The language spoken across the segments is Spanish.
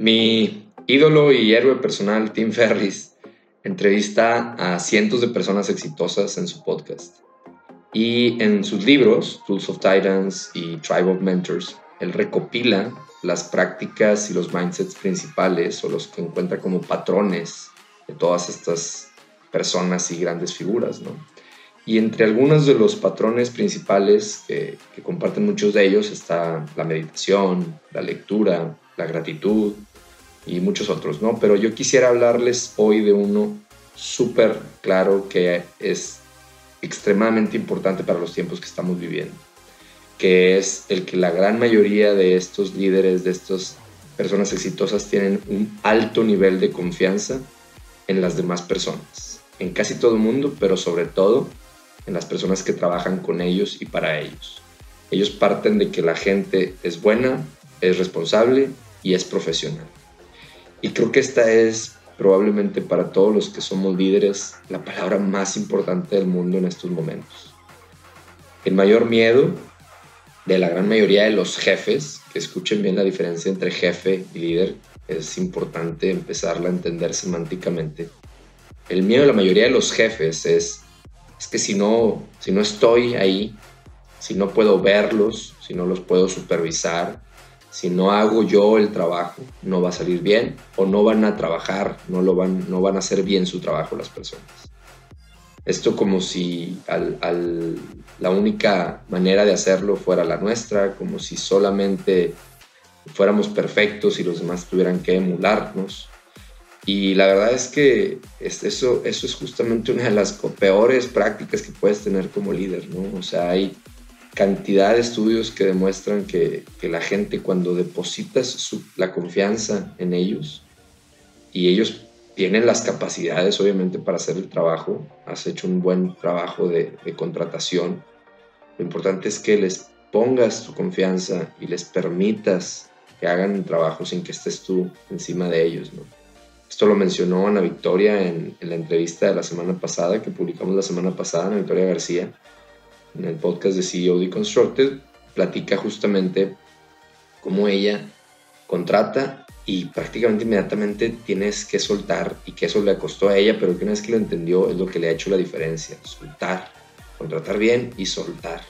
Mi ídolo y héroe personal, Tim Ferris, entrevista a cientos de personas exitosas en su podcast. Y en sus libros, Tools of Titans y Tribe of Mentors, él recopila las prácticas y los mindsets principales o los que encuentra como patrones de todas estas personas y grandes figuras, ¿no? Y entre algunos de los patrones principales que, que comparten muchos de ellos está la meditación, la lectura, la gratitud, y muchos otros, ¿no? Pero yo quisiera hablarles hoy de uno súper claro que es extremadamente importante para los tiempos que estamos viviendo, que es el que la gran mayoría de estos líderes, de estas personas exitosas, tienen un alto nivel de confianza en las demás personas, en casi todo el mundo, pero sobre todo en las personas que trabajan con ellos y para ellos. Ellos parten de que la gente es buena, es responsable y es profesional. Y creo que esta es probablemente para todos los que somos líderes la palabra más importante del mundo en estos momentos. El mayor miedo de la gran mayoría de los jefes, que escuchen bien la diferencia entre jefe y líder, es importante empezarla a entender semánticamente. El miedo de la mayoría de los jefes es, es que si no, si no estoy ahí, si no puedo verlos, si no los puedo supervisar, si no hago yo el trabajo, no va a salir bien o no van a trabajar, no, lo van, no van a hacer bien su trabajo las personas. Esto como si la única manera de hacerlo fuera la nuestra, como si solamente fuéramos perfectos y los demás tuvieran que emularnos. Y la verdad es que eso, eso es justamente una de las peores prácticas que puedes tener como líder, ¿no? O sea, hay cantidad de estudios que demuestran que, la gente cuando depositas la confianza en ellos y ellos tienen las capacidades obviamente para hacer el trabajo, has hecho un buen trabajo de, contratación, lo importante es que les pongas tu confianza y les permitas que hagan el trabajo sin que estés tú encima de ellos. ¿no? Esto lo mencionó Ana Victoria en, en la entrevista de la semana pasada, que publicamos la semana pasada, Ana Victoria García, en el podcast de CEO Deconstructed, platica justamente cómo ella contrata y prácticamente inmediatamente tienes que soltar y que eso le costó a ella, pero que una vez que lo entendió es lo que le ha hecho la diferencia, soltar, contratar bien y soltar.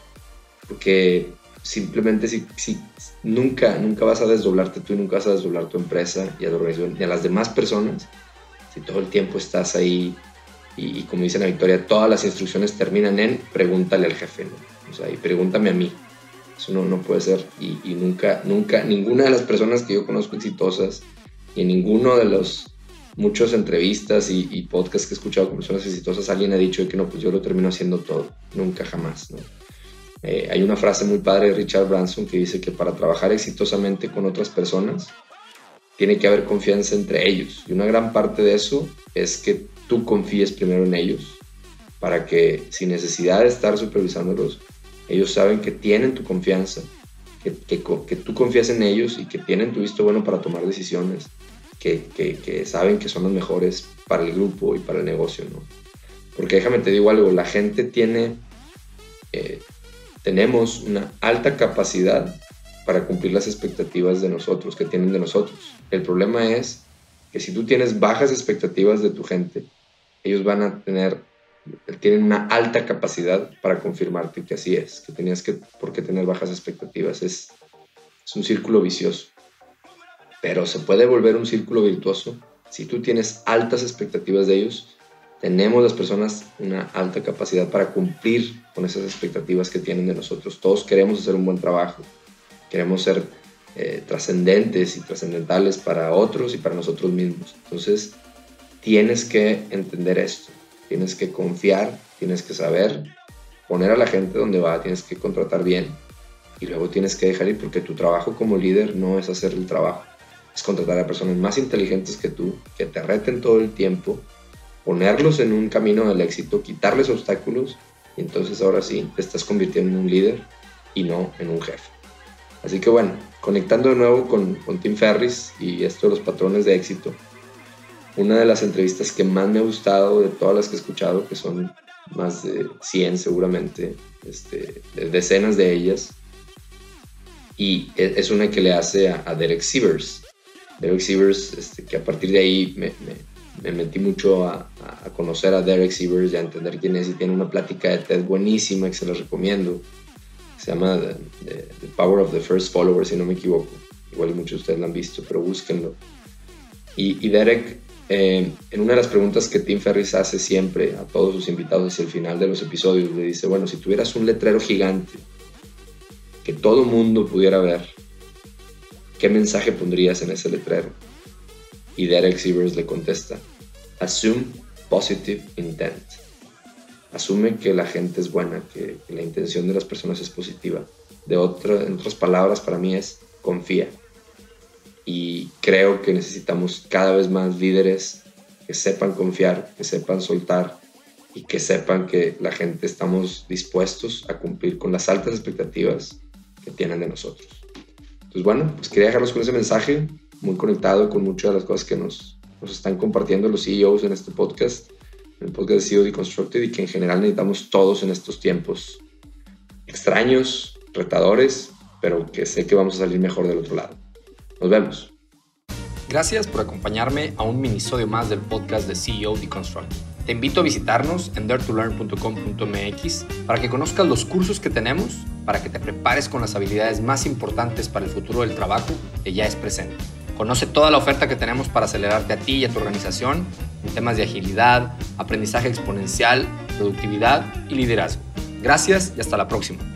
Porque simplemente si, si nunca, nunca vas a desdoblarte tú y nunca vas a desdoblar tu empresa y a y a las demás personas, si todo el tiempo estás ahí y, como dice la Victoria, todas las instrucciones terminan en pregúntale al jefe, ¿no? O sea, y pregúntame a mí. Eso no, no puede ser. Y, nunca, nunca, ninguna de las personas que yo conozco exitosas y en ninguno de los muchas entrevistas y, podcasts que he escuchado con personas exitosas, alguien ha dicho que no, pues yo lo termino haciendo todo. Nunca, jamás, ¿no? Eh, hay una frase muy padre de Richard Branson que dice que para trabajar exitosamente con otras personas, tiene que haber confianza entre ellos. Y una gran parte de eso es que tú confíes primero en ellos, para que sin necesidad de estar supervisándolos, ellos saben que tienen tu confianza, que, que, tú confías en ellos y que tienen tu visto bueno para tomar decisiones, que, que, saben que son los mejores para el grupo y para el negocio, ¿no? Porque déjame te digo algo, la gente tiene, eh, tenemos una alta capacidad para cumplir las expectativas de nosotros, que tienen de nosotros. El problema es que si tú tienes bajas expectativas de tu gente, ellos van a tener, tienen una alta capacidad para confirmarte que así es, que tenías que, por qué tener bajas expectativas. Es, es un círculo vicioso. Pero se puede volver un círculo virtuoso si tú tienes altas expectativas de ellos. Tenemos las personas una alta capacidad para cumplir con esas expectativas que tienen de nosotros. Todos queremos hacer un buen trabajo, queremos ser eh, trascendentes y trascendentales para otros y para nosotros mismos. Entonces, tienes que entender esto, tienes que confiar, tienes que saber poner a la gente donde va, tienes que contratar bien y luego tienes que dejar ir porque tu trabajo como líder no es hacer el trabajo, es contratar a personas más inteligentes que tú, que te reten todo el tiempo, ponerlos en un camino del éxito, quitarles obstáculos y entonces ahora sí te estás convirtiendo en un líder y no en un jefe. Así que bueno, conectando de nuevo con, Tim Ferris y esto de los patrones de éxito, una de las entrevistas que más me ha gustado de todas las que he escuchado, que son más de 100 seguramente, este, decenas de ellas, y e, es una que le hace a, Derek Sievers. Derek Sievers, este, que a partir de ahí me, me, metí mucho a, a, conocer a Derek Sievers y a entender quién es y tiene una plática de TED buenísima que se la recomiendo. Se llama the, Power of the First Follower, si no me equivoco. Igual muchos de ustedes la han visto, pero búsquenlo. Y, y Derek, eh, en una de las preguntas que Tim Ferriss hace siempre a todos sus invitados hacia el final de los episodios, le dice, bueno, si tuvieras un letrero gigante que todo mundo pudiera ver, ¿qué mensaje pondrías en ese letrero? Y Derek Sievers le contesta, assume positive intent. Asume que la gente es buena, que, la intención de las personas es positiva. De otro, en otras palabras, para mí es confía. Y creo que necesitamos cada vez más líderes que sepan confiar, que sepan soltar y que sepan que la gente estamos dispuestos a cumplir con las altas expectativas que tienen de nosotros. Entonces, bueno, pues quería dejarlos con ese mensaje, muy conectado con muchas de las cosas que nos, nos están compartiendo los CEOs en este podcast, en el podcast de CEO Deconstructed, y que en general necesitamos todos en estos tiempos extraños, retadores, pero que sé que vamos a salir mejor del otro lado. Nos vemos. Gracias por acompañarme a un minisodio más del podcast de CEO Deconstructed. Te invito a visitarnos en daretolearn.com.mx para que conozcas los cursos que tenemos para que te prepares con las habilidades más importantes para el futuro del trabajo que ya es presente. Conoce toda la oferta que tenemos para acelerarte a ti y a tu organización en temas de agilidad, aprendizaje exponencial, productividad y liderazgo. Gracias y hasta la próxima.